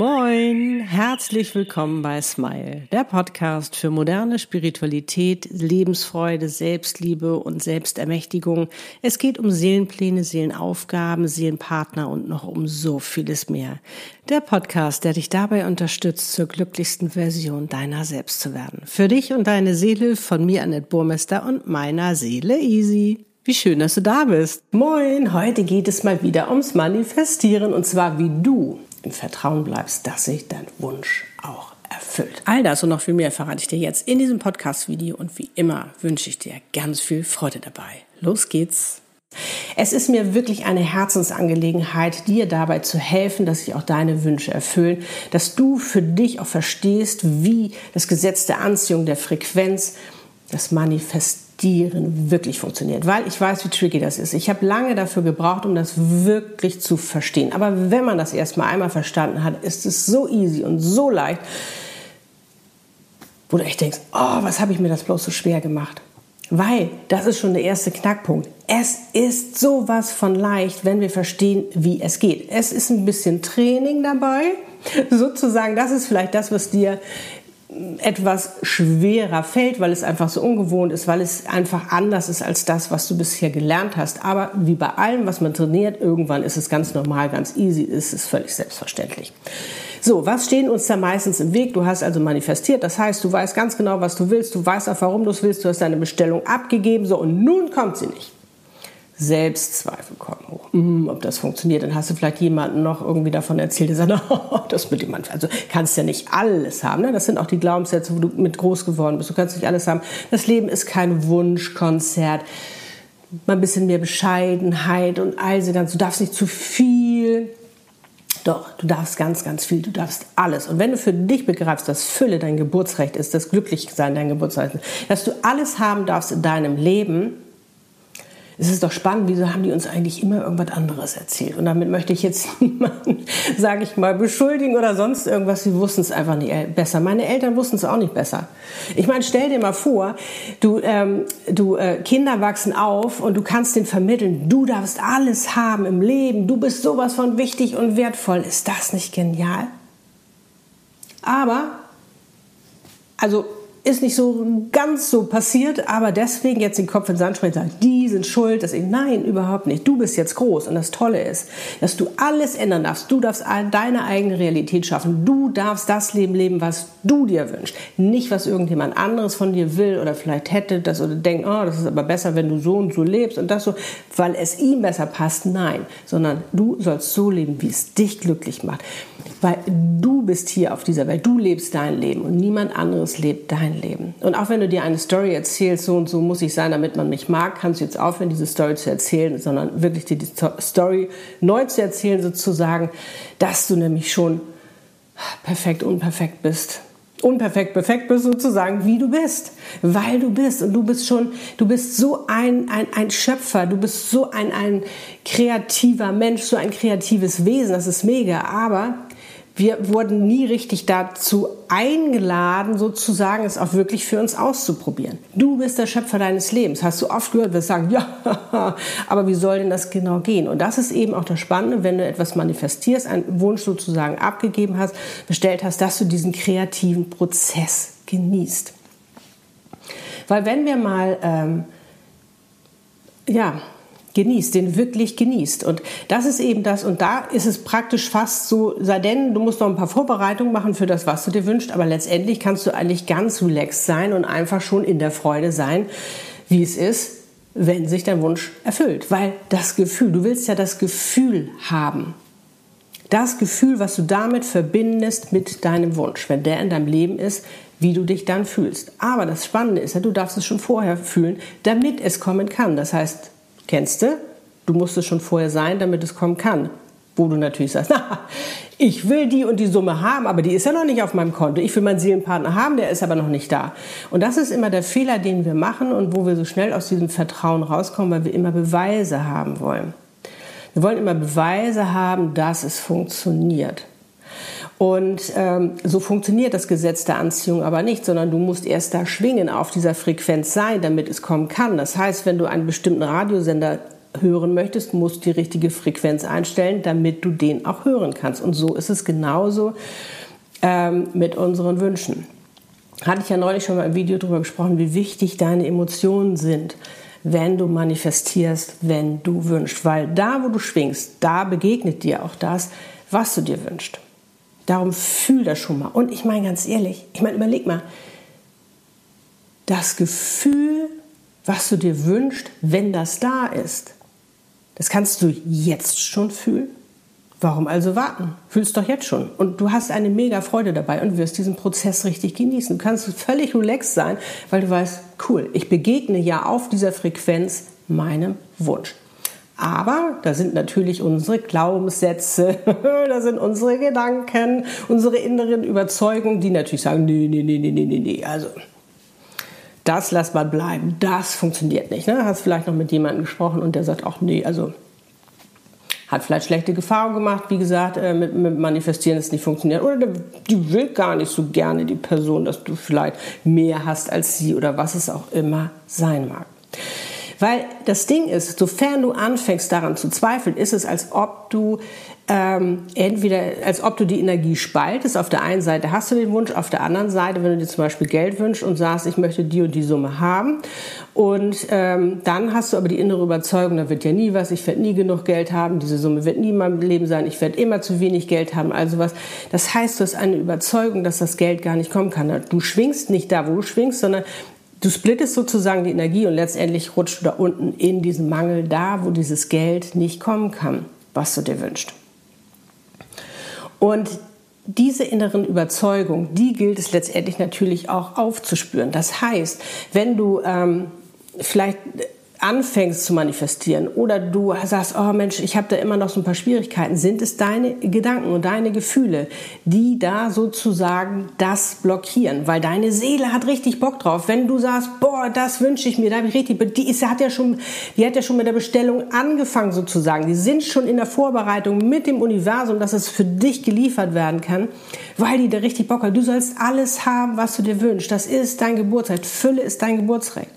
Moin, herzlich willkommen bei Smile, der Podcast für moderne Spiritualität, Lebensfreude, Selbstliebe und Selbstermächtigung. Es geht um Seelenpläne, Seelenaufgaben, Seelenpartner und noch um so vieles mehr. Der Podcast, der dich dabei unterstützt, zur glücklichsten Version deiner selbst zu werden. Für dich und deine Seele von mir, Annette Burmester und meiner Seele Easy. Wie schön, dass du da bist. Moin, heute geht es mal wieder ums Manifestieren und zwar wie du im Vertrauen bleibst, dass sich dein Wunsch auch erfüllt. All das und noch viel mehr verrate ich dir jetzt in diesem Podcast-Video und wie immer wünsche ich dir ganz viel Freude dabei. Los geht's! Es ist mir wirklich eine Herzensangelegenheit, dir dabei zu helfen, dass sich auch deine Wünsche erfüllen, dass du für dich auch verstehst, wie das Gesetz der Anziehung, der Frequenz, das Manifestieren, Meditieren wirklich funktioniert, weil ich weiß, wie tricky das ist. Ich habe lange dafür gebraucht, um das wirklich zu verstehen. Aber wenn man das erstmal einmal verstanden hat, ist es so easy und so leicht, wo du echt denkst, oh, was habe ich mir das bloß so schwer gemacht? Weil das ist schon der erste Knackpunkt. Es ist sowas von leicht, wenn wir verstehen, wie es geht. Es ist ein bisschen Training dabei. Sozusagen, das ist vielleicht das, was dir etwas schwerer fällt, weil es einfach so ungewohnt ist, weil es einfach anders ist als das, was du bisher gelernt hast. Aber wie bei allem, was man trainiert, irgendwann ist es ganz normal, ganz easy, ist es völlig selbstverständlich. So, was stehen uns da meistens im Weg? Du hast also manifestiert, das heißt, du weißt ganz genau, was du willst, du weißt auch, warum du es willst, du hast deine Bestellung abgegeben, so und nun kommt sie nicht. Selbstzweifel kommen hoch. Mm, ob das funktioniert, dann hast du vielleicht jemanden noch irgendwie davon erzählt, der sagt, oh, das mit dem. Also kannst ja nicht alles haben. Ne? Das sind auch die Glaubenssätze, wo du mit groß geworden bist. Du kannst nicht alles haben. Das Leben ist kein Wunschkonzert. Mal ein bisschen mehr Bescheidenheit und all diese ganzen. Du darfst nicht zu viel. Doch, du darfst ganz, ganz viel, du darfst alles. Und wenn du für dich begreifst, dass Fülle dein Geburtsrecht ist, dass Glücklichsein dein Geburtsrecht ist, dass du alles haben darfst in deinem Leben, es ist doch spannend, wieso haben die uns eigentlich immer irgendwas anderes erzählt? Und damit möchte ich jetzt niemanden, sage ich mal, beschuldigen oder sonst irgendwas. Sie wussten es einfach nicht besser. Meine Eltern wussten es auch nicht besser. Ich meine, stell dir mal vor, du, ähm, du äh, Kinder wachsen auf und du kannst den vermitteln, du darfst alles haben im Leben, du bist sowas von wichtig und wertvoll. Ist das nicht genial? Aber, also ist nicht so ganz so passiert, aber deswegen jetzt den Kopf in den Sand schmeißen sagen, die sind schuld, dass ich, nein, überhaupt nicht. Du bist jetzt groß und das Tolle ist, dass du alles ändern darfst. Du darfst deine eigene Realität schaffen. Du darfst das Leben leben, was du dir wünschst. Nicht, was irgendjemand anderes von dir will oder vielleicht hätte das oder denkt, oh, das ist aber besser, wenn du so und so lebst und das so, weil es ihm besser passt. Nein, sondern du sollst so leben, wie es dich glücklich macht. Weil du bist hier auf dieser Welt. Du lebst dein Leben und niemand anderes lebt dein dein Leben. Und auch wenn du dir eine Story erzählst, so und so muss ich sein, damit man mich mag, kannst du jetzt aufhören, diese Story zu erzählen, sondern wirklich die Story neu zu erzählen, sozusagen, dass du nämlich schon perfekt, unperfekt bist. Unperfekt, perfekt bist sozusagen, wie du bist, weil du bist. Und du bist schon, du bist so ein, ein, ein Schöpfer, du bist so ein, ein kreativer Mensch, so ein kreatives Wesen, das ist mega, aber wir wurden nie richtig dazu eingeladen, sozusagen es auch wirklich für uns auszuprobieren. Du bist der Schöpfer deines Lebens. Hast du oft gehört, wir sagen, ja, aber wie soll denn das genau gehen? Und das ist eben auch das Spannende, wenn du etwas manifestierst, einen Wunsch sozusagen abgegeben hast, bestellt hast, dass du diesen kreativen Prozess genießt. Weil wenn wir mal, ähm, ja, genießt, den wirklich genießt. Und das ist eben das. Und da ist es praktisch fast so, sei denn, du musst noch ein paar Vorbereitungen machen für das, was du dir wünschst, aber letztendlich kannst du eigentlich ganz relaxed sein und einfach schon in der Freude sein, wie es ist, wenn sich dein Wunsch erfüllt. Weil das Gefühl, du willst ja das Gefühl haben. Das Gefühl, was du damit verbindest mit deinem Wunsch, wenn der in deinem Leben ist, wie du dich dann fühlst. Aber das Spannende ist ja, du darfst es schon vorher fühlen, damit es kommen kann. Das heißt, Kennst du? Du musst es schon vorher sein, damit es kommen kann. Wo du natürlich sagst, na, ich will die und die Summe haben, aber die ist ja noch nicht auf meinem Konto. Ich will meinen Seelenpartner haben, der ist aber noch nicht da. Und das ist immer der Fehler, den wir machen und wo wir so schnell aus diesem Vertrauen rauskommen, weil wir immer Beweise haben wollen. Wir wollen immer Beweise haben, dass es funktioniert. Und ähm, so funktioniert das Gesetz der Anziehung aber nicht, sondern du musst erst da schwingen, auf dieser Frequenz sein, damit es kommen kann. Das heißt, wenn du einen bestimmten Radiosender hören möchtest, musst du die richtige Frequenz einstellen, damit du den auch hören kannst. Und so ist es genauso ähm, mit unseren Wünschen. Hatte ich ja neulich schon mal im Video darüber gesprochen, wie wichtig deine Emotionen sind, wenn du manifestierst, wenn du wünschst. Weil da, wo du schwingst, da begegnet dir auch das, was du dir wünschst. Darum fühl das schon mal. Und ich meine ganz ehrlich, ich meine, überleg mal, das Gefühl, was du dir wünschst, wenn das da ist, das kannst du jetzt schon fühlen. Warum also warten? Fühlst doch jetzt schon. Und du hast eine mega Freude dabei und wirst diesen Prozess richtig genießen. Du kannst völlig relaxed sein, weil du weißt, cool, ich begegne ja auf dieser Frequenz meinem Wunsch. Aber da sind natürlich unsere Glaubenssätze, da sind unsere Gedanken, unsere inneren Überzeugungen, die natürlich sagen, nee, nee, nee, nee, nee, nee, nee. Also das lass mal bleiben, das funktioniert nicht. Ne? Hast vielleicht noch mit jemandem gesprochen und der sagt auch, nee, also hat vielleicht schlechte Erfahrungen gemacht, wie gesagt, äh, mit, mit Manifestieren, das nicht funktioniert. Oder die will gar nicht so gerne die Person, dass du vielleicht mehr hast als sie oder was es auch immer sein mag. Weil das Ding ist, sofern du anfängst daran zu zweifeln, ist es, als ob du ähm, entweder, als ob du die Energie spaltest. Auf der einen Seite hast du den Wunsch, auf der anderen Seite, wenn du dir zum Beispiel Geld wünschst und sagst, ich möchte die und die Summe haben. Und ähm, dann hast du aber die innere Überzeugung, da wird ja nie was, ich werde nie genug Geld haben, diese Summe wird nie in meinem Leben sein, ich werde immer zu wenig Geld haben, also was. Das heißt, du hast eine Überzeugung, dass das Geld gar nicht kommen kann. Du schwingst nicht da, wo du schwingst, sondern Du splittest sozusagen die Energie und letztendlich rutscht du da unten in diesen Mangel da, wo dieses Geld nicht kommen kann, was du dir wünschst. Und diese inneren Überzeugungen, die gilt es letztendlich natürlich auch aufzuspüren. Das heißt, wenn du ähm, vielleicht anfängst zu manifestieren oder du sagst, oh Mensch, ich habe da immer noch so ein paar Schwierigkeiten, sind es deine Gedanken und deine Gefühle, die da sozusagen das blockieren, weil deine Seele hat richtig Bock drauf. Wenn du sagst, boah, das wünsche ich mir, da habe ich richtig, die ist, hat ja schon, die hat ja schon mit der Bestellung angefangen sozusagen. Die sind schon in der Vorbereitung mit dem Universum, dass es für dich geliefert werden kann, weil die da richtig Bock hat. Du sollst alles haben, was du dir wünschst. Das ist dein Geburtsrecht. Fülle ist dein Geburtsrecht.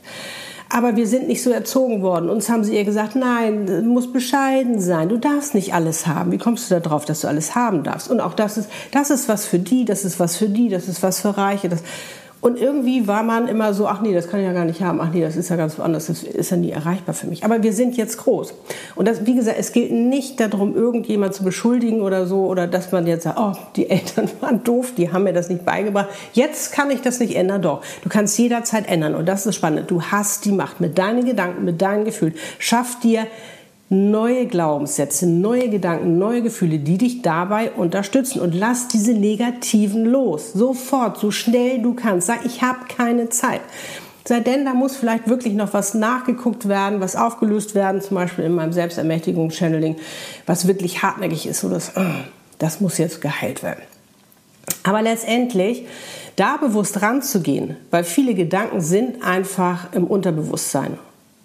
Aber wir sind nicht so erzogen worden. Uns haben sie ihr gesagt, nein, du musst bescheiden sein. Du darfst nicht alles haben. Wie kommst du darauf, dass du alles haben darfst? Und auch das ist, das ist was für die, das ist was für die, das ist was für Reiche. Das, und irgendwie war man immer so, ach nee, das kann ich ja gar nicht haben, ach nee, das ist ja ganz woanders, das ist ja nie erreichbar für mich. Aber wir sind jetzt groß. Und das, wie gesagt, es gilt nicht darum, irgendjemand zu beschuldigen oder so, oder dass man jetzt sagt, oh, die Eltern waren doof, die haben mir das nicht beigebracht. Jetzt kann ich das nicht ändern, doch. Du kannst jederzeit ändern. Und das ist spannend. Du hast die Macht mit deinen Gedanken, mit deinen Gefühlen. Schaff dir neue Glaubenssätze, neue Gedanken, neue Gefühle, die dich dabei unterstützen. Und lass diese negativen los. Sofort, so schnell du kannst. Sag, ich habe keine Zeit. Sei denn, da muss vielleicht wirklich noch was nachgeguckt werden, was aufgelöst werden, zum Beispiel in meinem Selbstermächtigungs-Channeling, was wirklich hartnäckig ist. So das, ah, das muss jetzt geheilt werden. Aber letztendlich da bewusst ranzugehen, weil viele Gedanken sind einfach im Unterbewusstsein.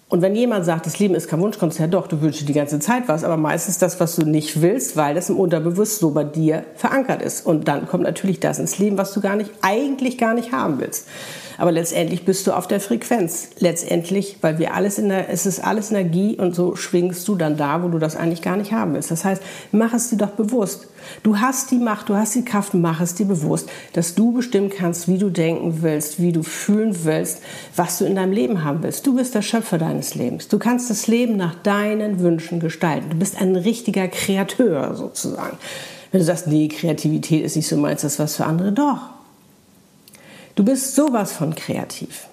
Und wenn jemand sagt, das Leben ist kein Wunschkonzert, doch, du wünschst die ganze Zeit was, aber meistens das, was du nicht willst, weil das im Unterbewusst so bei dir verankert ist. Und dann kommt natürlich das ins Leben, was du gar nicht, eigentlich gar nicht haben willst. Aber letztendlich bist du auf der Frequenz. Letztendlich, weil wir alles in der, es ist alles Energie und so schwingst du dann da, wo du das eigentlich gar nicht haben willst. Das heißt, mach es dir doch bewusst. Du hast die Macht, du hast die Kraft, mach es dir bewusst, dass du bestimmen kannst, wie du denken willst, wie du fühlen willst, was du in deinem Leben haben willst. Du bist der Schöpfer deines Lebens. Du kannst das Leben nach deinen Wünschen gestalten. Du bist ein richtiger Kreateur sozusagen. Wenn du sagst, nee, Kreativität ist nicht so meins, das ist was für andere, doch. Du bist sowas von kreativ.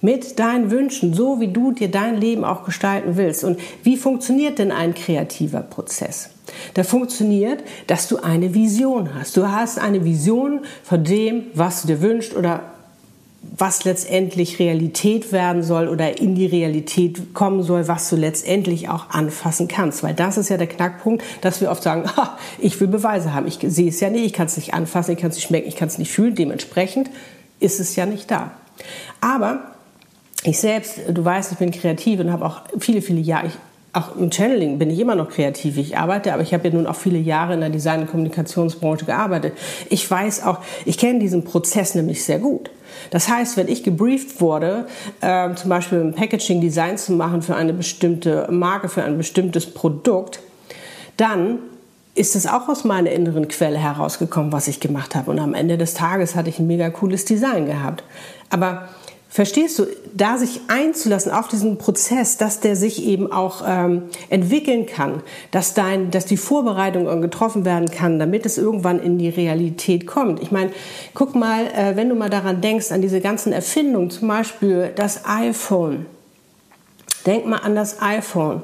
Mit deinen Wünschen, so wie du dir dein Leben auch gestalten willst. Und wie funktioniert denn ein kreativer Prozess? Der funktioniert, dass du eine Vision hast. Du hast eine Vision von dem, was du dir wünschst oder was letztendlich Realität werden soll oder in die Realität kommen soll, was du letztendlich auch anfassen kannst. Weil das ist ja der Knackpunkt, dass wir oft sagen, ich will Beweise haben. Ich sehe es ja nicht, ich kann es nicht anfassen, ich kann es nicht schmecken, ich kann es nicht fühlen. Dementsprechend ist es ja nicht da. Aber ich selbst, du weißt, ich bin kreativ und habe auch viele, viele Jahre, ich, auch im Channeling bin ich immer noch kreativ. Ich arbeite, aber ich habe ja nun auch viele Jahre in der Design- und Kommunikationsbranche gearbeitet. Ich weiß auch, ich kenne diesen Prozess nämlich sehr gut. Das heißt, wenn ich gebrieft wurde, äh, zum Beispiel ein Packaging-Design zu machen für eine bestimmte Marke, für ein bestimmtes Produkt, dann ist es auch aus meiner inneren Quelle herausgekommen, was ich gemacht habe. Und am Ende des Tages hatte ich ein mega cooles Design gehabt. Aber Verstehst du, da sich einzulassen auf diesen Prozess, dass der sich eben auch ähm, entwickeln kann, dass, dein, dass die Vorbereitung getroffen werden kann, damit es irgendwann in die Realität kommt. Ich meine, guck mal, äh, wenn du mal daran denkst, an diese ganzen Erfindungen, zum Beispiel das iPhone. Denk mal an das iPhone.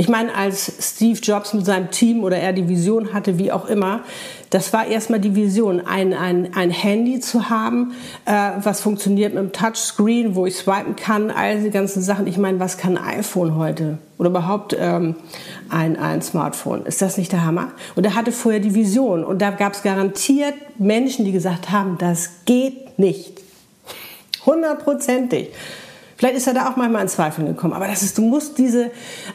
Ich meine, als Steve Jobs mit seinem Team oder er die Vision hatte, wie auch immer, das war erstmal die Vision, ein, ein, ein Handy zu haben, äh, was funktioniert mit einem Touchscreen, wo ich swipen kann, all diese ganzen Sachen. Ich meine, was kann ein iPhone heute? Oder überhaupt ähm, ein, ein Smartphone? Ist das nicht der Hammer? Und er hatte vorher die Vision und da gab es garantiert Menschen, die gesagt haben, das geht nicht. Hundertprozentig. Vielleicht ist er da auch manchmal in Zweifeln gekommen. Aber das ist, du musst diese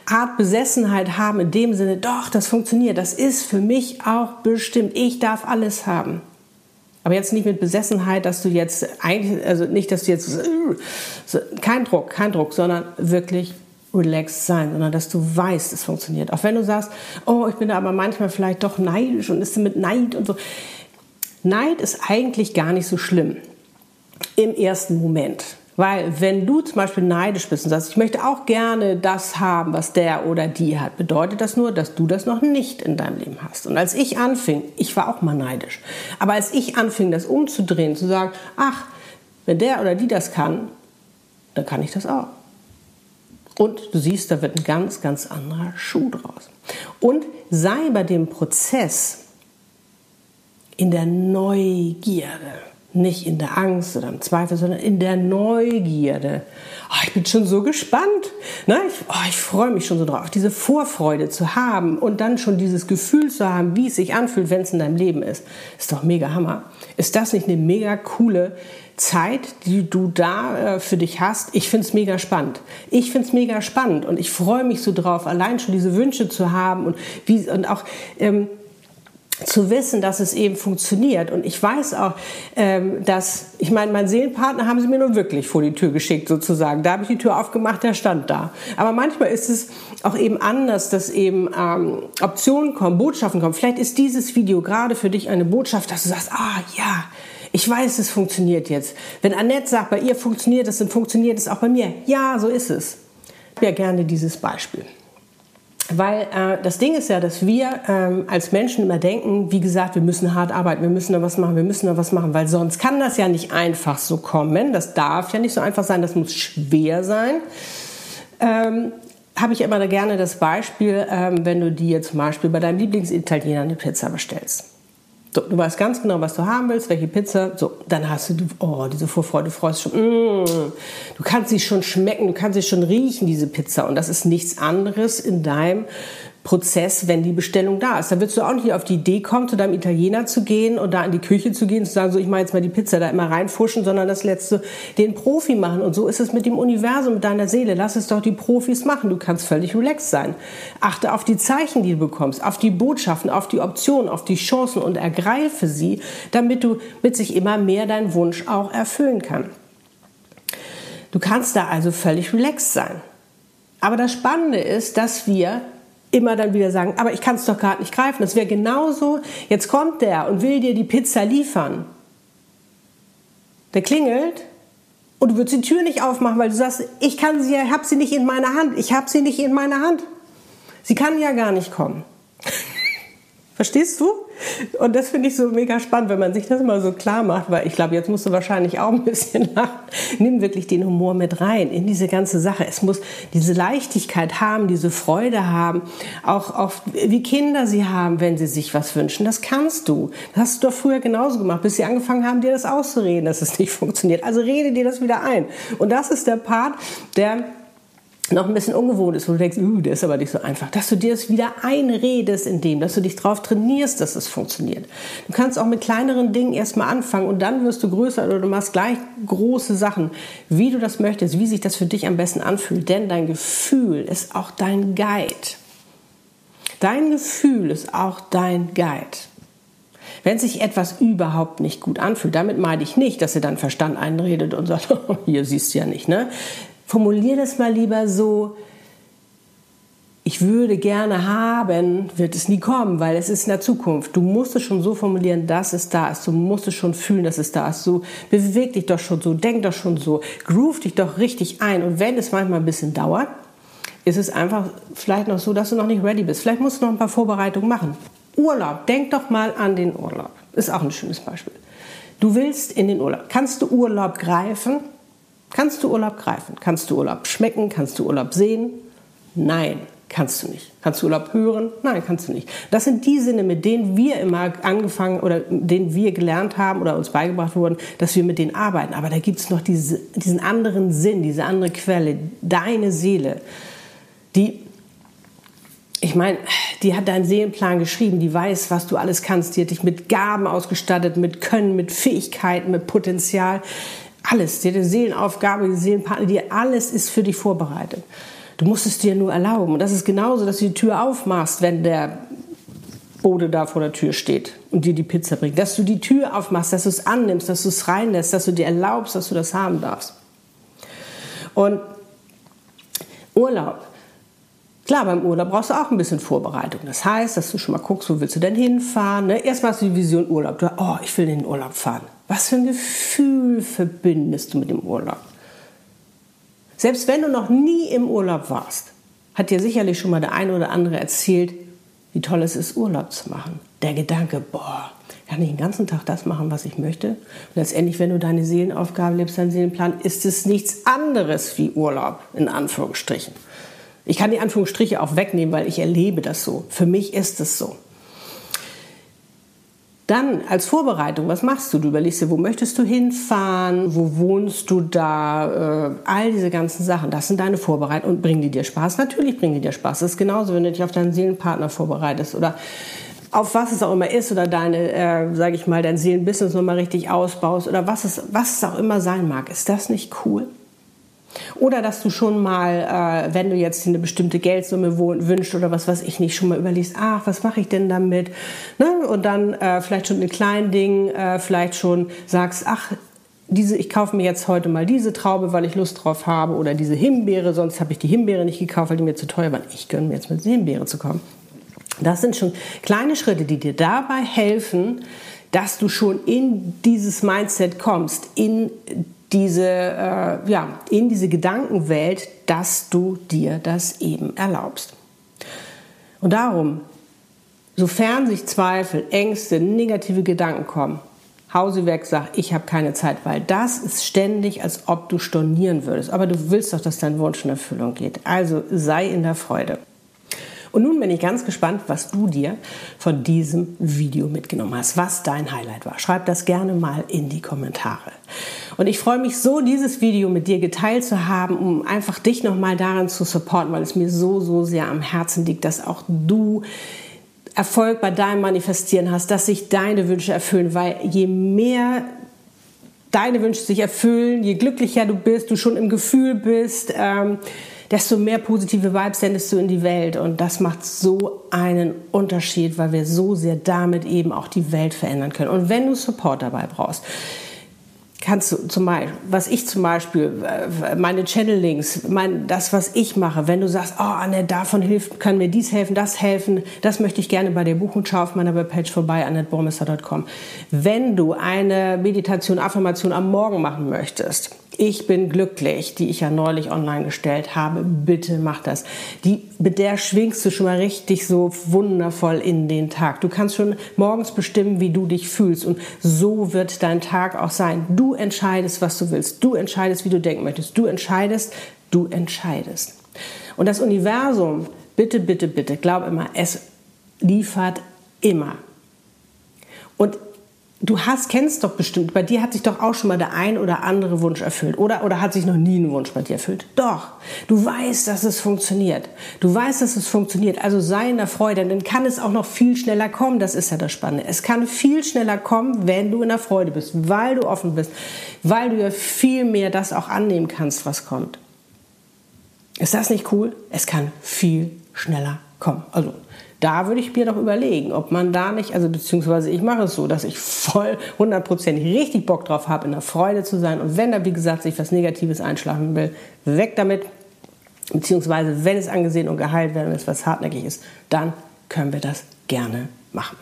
Art Besessenheit haben in dem Sinne, doch, das funktioniert. Das ist für mich auch bestimmt. Ich darf alles haben. Aber jetzt nicht mit Besessenheit, dass du jetzt eigentlich, also nicht, dass du jetzt, kein Druck, kein Druck, sondern wirklich relaxed sein, sondern dass du weißt, es funktioniert. Auch wenn du sagst, oh, ich bin da aber manchmal vielleicht doch neidisch und ist mit Neid und so. Neid ist eigentlich gar nicht so schlimm im ersten Moment. Weil wenn du zum Beispiel neidisch bist und sagst, ich möchte auch gerne das haben, was der oder die hat, bedeutet das nur, dass du das noch nicht in deinem Leben hast. Und als ich anfing, ich war auch mal neidisch, aber als ich anfing, das umzudrehen, zu sagen, ach, wenn der oder die das kann, dann kann ich das auch. Und du siehst, da wird ein ganz, ganz anderer Schuh draus. Und sei bei dem Prozess in der Neugierde nicht in der Angst oder im Zweifel, sondern in der Neugierde. Oh, ich bin schon so gespannt. Ne? Ich, oh, ich freue mich schon so drauf, diese Vorfreude zu haben und dann schon dieses Gefühl zu haben, wie es sich anfühlt, wenn es in deinem Leben ist. Ist doch mega Hammer. Ist das nicht eine mega coole Zeit, die du da äh, für dich hast? Ich finde es mega spannend. Ich finde es mega spannend und ich freue mich so drauf, allein schon diese Wünsche zu haben und, wie, und auch... Ähm, zu wissen, dass es eben funktioniert. Und ich weiß auch, ähm, dass, ich meine, mein Seelenpartner haben sie mir nun wirklich vor die Tür geschickt, sozusagen. Da habe ich die Tür aufgemacht, der stand da. Aber manchmal ist es auch eben anders, dass eben ähm, Optionen kommen, Botschaften kommen. Vielleicht ist dieses Video gerade für dich eine Botschaft, dass du sagst, ah ja, ich weiß, es funktioniert jetzt. Wenn Annette sagt, bei ihr funktioniert es, dann funktioniert es auch bei mir. Ja, so ist es. Ja, gerne dieses Beispiel. Weil äh, das Ding ist ja, dass wir ähm, als Menschen immer denken, wie gesagt, wir müssen hart arbeiten, wir müssen da was machen, wir müssen da was machen, weil sonst kann das ja nicht einfach so kommen. Das darf ja nicht so einfach sein, das muss schwer sein. Ähm, Habe ich immer gerne das Beispiel, ähm, wenn du dir zum Beispiel bei deinem Lieblingsitaliener eine Pizza bestellst. So, du weißt ganz genau, was du haben willst, welche Pizza. So, dann hast du, oh, diese Vorfreude, du freust schon. Mm, du kannst sie schon schmecken, du kannst sie schon riechen, diese Pizza. Und das ist nichts anderes in deinem Prozess, wenn die Bestellung da ist. Da würdest du auch nicht auf die Idee kommen, zu deinem Italiener zu gehen und da in die Küche zu gehen und zu sagen, so ich mache jetzt mal die Pizza da immer reinfuschen, sondern das letzte den Profi machen. Und so ist es mit dem Universum, mit deiner Seele. Lass es doch die Profis machen. Du kannst völlig relaxed sein. Achte auf die Zeichen, die du bekommst, auf die Botschaften, auf die Optionen, auf die Chancen und ergreife sie, damit du mit sich immer mehr deinen Wunsch auch erfüllen kann. Du kannst da also völlig relaxed sein. Aber das Spannende ist, dass wir immer dann wieder sagen, aber ich kann es doch gerade nicht greifen. Das wäre genauso, jetzt kommt der und will dir die Pizza liefern. Der klingelt und du würdest die Tür nicht aufmachen, weil du sagst, ich kann sie, ich habe sie nicht in meiner Hand. Ich habe sie nicht in meiner Hand. Sie kann ja gar nicht kommen. Verstehst du? Und das finde ich so mega spannend, wenn man sich das mal so klar macht, weil ich glaube, jetzt musst du wahrscheinlich auch ein bisschen lachen. Nimm wirklich den Humor mit rein in diese ganze Sache. Es muss diese Leichtigkeit haben, diese Freude haben, auch, auch wie Kinder sie haben, wenn sie sich was wünschen. Das kannst du. Das hast du doch früher genauso gemacht, bis sie angefangen haben, dir das auszureden, dass es nicht funktioniert. Also rede dir das wieder ein. Und das ist der Part, der noch ein bisschen ungewohnt ist, wo du denkst, uh, der ist aber nicht so einfach, dass du dir das wieder einredest in dem, dass du dich darauf trainierst, dass es funktioniert. Du kannst auch mit kleineren Dingen erstmal anfangen und dann wirst du größer oder du machst gleich große Sachen, wie du das möchtest, wie sich das für dich am besten anfühlt. Denn dein Gefühl ist auch dein Guide. Dein Gefühl ist auch dein Guide. Wenn sich etwas überhaupt nicht gut anfühlt, damit meine ich nicht, dass ihr dann Verstand einredet und sagt, oh, hier siehst du ja nicht. Ne? Formulier das mal lieber so, ich würde gerne haben, wird es nie kommen, weil es ist in der Zukunft. Du musst es schon so formulieren, dass es da ist. Du musst es schon fühlen, dass es da ist. So beweg dich doch schon so, denk doch schon so, groove dich doch richtig ein. Und wenn es manchmal ein bisschen dauert, ist es einfach vielleicht noch so, dass du noch nicht ready bist. Vielleicht musst du noch ein paar Vorbereitungen machen. Urlaub, denk doch mal an den Urlaub. Ist auch ein schönes Beispiel. Du willst in den Urlaub. Kannst du Urlaub greifen? Kannst du Urlaub greifen? Kannst du Urlaub schmecken? Kannst du Urlaub sehen? Nein. Kannst du nicht. Kannst du Urlaub hören? Nein, kannst du nicht. Das sind die Sinne, mit denen wir immer angefangen oder denen wir gelernt haben oder uns beigebracht wurden, dass wir mit denen arbeiten. Aber da gibt es noch diese, diesen anderen Sinn, diese andere Quelle, deine Seele, die, ich meine, die hat deinen Seelenplan geschrieben, die weiß, was du alles kannst, die hat dich mit Gaben ausgestattet, mit Können, mit Fähigkeiten, mit Potenzial. Alles, die Seelenaufgabe, die Seelenpartner, die alles ist für dich vorbereitet. Du musst es dir nur erlauben. Und das ist genauso, dass du die Tür aufmachst, wenn der Bode da vor der Tür steht und dir die Pizza bringt. Dass du die Tür aufmachst, dass du es annimmst, dass du es reinlässt, dass du dir erlaubst, dass du das haben darfst. Und Urlaub. Klar, beim Urlaub brauchst du auch ein bisschen Vorbereitung. Das heißt, dass du schon mal guckst, wo willst du denn hinfahren. Ne? Erstmal hast du die Vision Urlaub. Du, oh, ich will in den Urlaub fahren. Was für ein Gefühl verbindest du mit dem Urlaub? Selbst wenn du noch nie im Urlaub warst, hat dir sicherlich schon mal der eine oder andere erzählt, wie toll es ist, Urlaub zu machen. Der Gedanke, boah, kann ich den ganzen Tag das machen, was ich möchte? Und letztendlich, wenn du deine Seelenaufgabe lebst, deinen Seelenplan, ist es nichts anderes wie Urlaub, in Anführungsstrichen. Ich kann die Anführungsstriche auch wegnehmen, weil ich erlebe das so. Für mich ist es so. Dann als Vorbereitung, was machst du? Du überlegst dir, wo möchtest du hinfahren, wo wohnst du da, äh, all diese ganzen Sachen, das sind deine Vorbereitungen und bringen die dir Spaß? Natürlich bringen die dir Spaß. Das ist genauso, wenn du dich auf deinen Seelenpartner vorbereitest oder auf was es auch immer ist oder deine, äh, sage ich mal, dein Seelenbusiness nochmal richtig ausbaust oder was es, was es auch immer sein mag. Ist das nicht cool? Oder dass du schon mal, äh, wenn du jetzt eine bestimmte Geldsumme wünschst oder was weiß ich nicht, schon mal überlegst, ach, was mache ich denn damit? Ne? Und dann äh, vielleicht schon in kleinen Dingen, äh, vielleicht schon sagst, ach, diese, ich kaufe mir jetzt heute mal diese Traube, weil ich Lust drauf habe, oder diese Himbeere, sonst habe ich die Himbeere nicht gekauft, weil die mir zu teuer waren. Ich gönne mir jetzt mit Himbeere zu kommen. Das sind schon kleine Schritte, die dir dabei helfen, dass du schon in dieses Mindset kommst, in diese, äh, ja, in diese Gedankenwelt, dass du dir das eben erlaubst. Und darum, sofern sich Zweifel, Ängste, negative Gedanken kommen, hau sie weg, sag, ich habe keine Zeit, weil das ist ständig, als ob du stornieren würdest. Aber du willst doch, dass dein Wunsch in Erfüllung geht. Also sei in der Freude. Und nun bin ich ganz gespannt, was du dir von diesem Video mitgenommen hast, was dein Highlight war. Schreib das gerne mal in die Kommentare. Und ich freue mich so, dieses Video mit dir geteilt zu haben, um einfach dich nochmal darin zu supporten, weil es mir so, so sehr am Herzen liegt, dass auch du Erfolg bei deinem Manifestieren hast, dass sich deine Wünsche erfüllen, weil je mehr deine Wünsche sich erfüllen, je glücklicher du bist, du schon im Gefühl bist, ähm, desto mehr positive Vibes sendest du in die Welt. Und das macht so einen Unterschied, weil wir so sehr damit eben auch die Welt verändern können. Und wenn du Support dabei brauchst, kannst du zum Beispiel, was ich zum Beispiel, äh, meine Channelings, mein, das, was ich mache, wenn du sagst, oh, Anne, davon hilft, kann mir dies helfen, das helfen, das möchte ich gerne bei dir buchen, schau auf meiner Webpage vorbei, annetbormester.com. Wenn du eine Meditation, Affirmation am Morgen machen möchtest, ich bin glücklich, die ich ja neulich online gestellt habe. Bitte mach das. Die, mit der schwingst du schon mal richtig so wundervoll in den Tag. Du kannst schon morgens bestimmen, wie du dich fühlst. Und so wird dein Tag auch sein. Du entscheidest, was du willst. Du entscheidest, wie du denken möchtest. Du entscheidest, du entscheidest. Und das Universum, bitte, bitte, bitte, glaub immer, es liefert immer. Und du hast, kennst doch bestimmt, bei dir hat sich doch auch schon mal der ein oder andere Wunsch erfüllt. Oder, oder hat sich noch nie ein Wunsch bei dir erfüllt? Doch. Du weißt, dass es funktioniert. Du weißt, dass es funktioniert. Also sei in der Freude. Dann kann es auch noch viel schneller kommen. Das ist ja das Spannende. Es kann viel schneller kommen, wenn du in der Freude bist, weil du offen bist, weil du ja viel mehr das auch annehmen kannst, was kommt. Ist das nicht cool? Es kann viel schneller kommen. Also da würde ich mir doch überlegen, ob man da nicht, also beziehungsweise ich mache es so, dass ich voll hundertprozentig richtig Bock drauf habe, in der Freude zu sein. Und wenn da, wie gesagt, sich was Negatives einschlafen will, weg damit. Beziehungsweise, wenn es angesehen und geheilt werden, es was hartnäckig ist, dann können wir das gerne machen.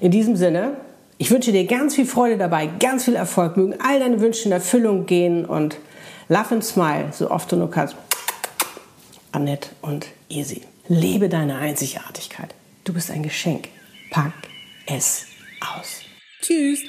In diesem Sinne, ich wünsche dir ganz viel Freude dabei, ganz viel Erfolg, mögen all deine Wünsche in Erfüllung gehen und love and smile, so oft du nur kannst. Annette und Easy. Lebe deine Einzigartigkeit. Du bist ein Geschenk. Pack es aus. Tschüss.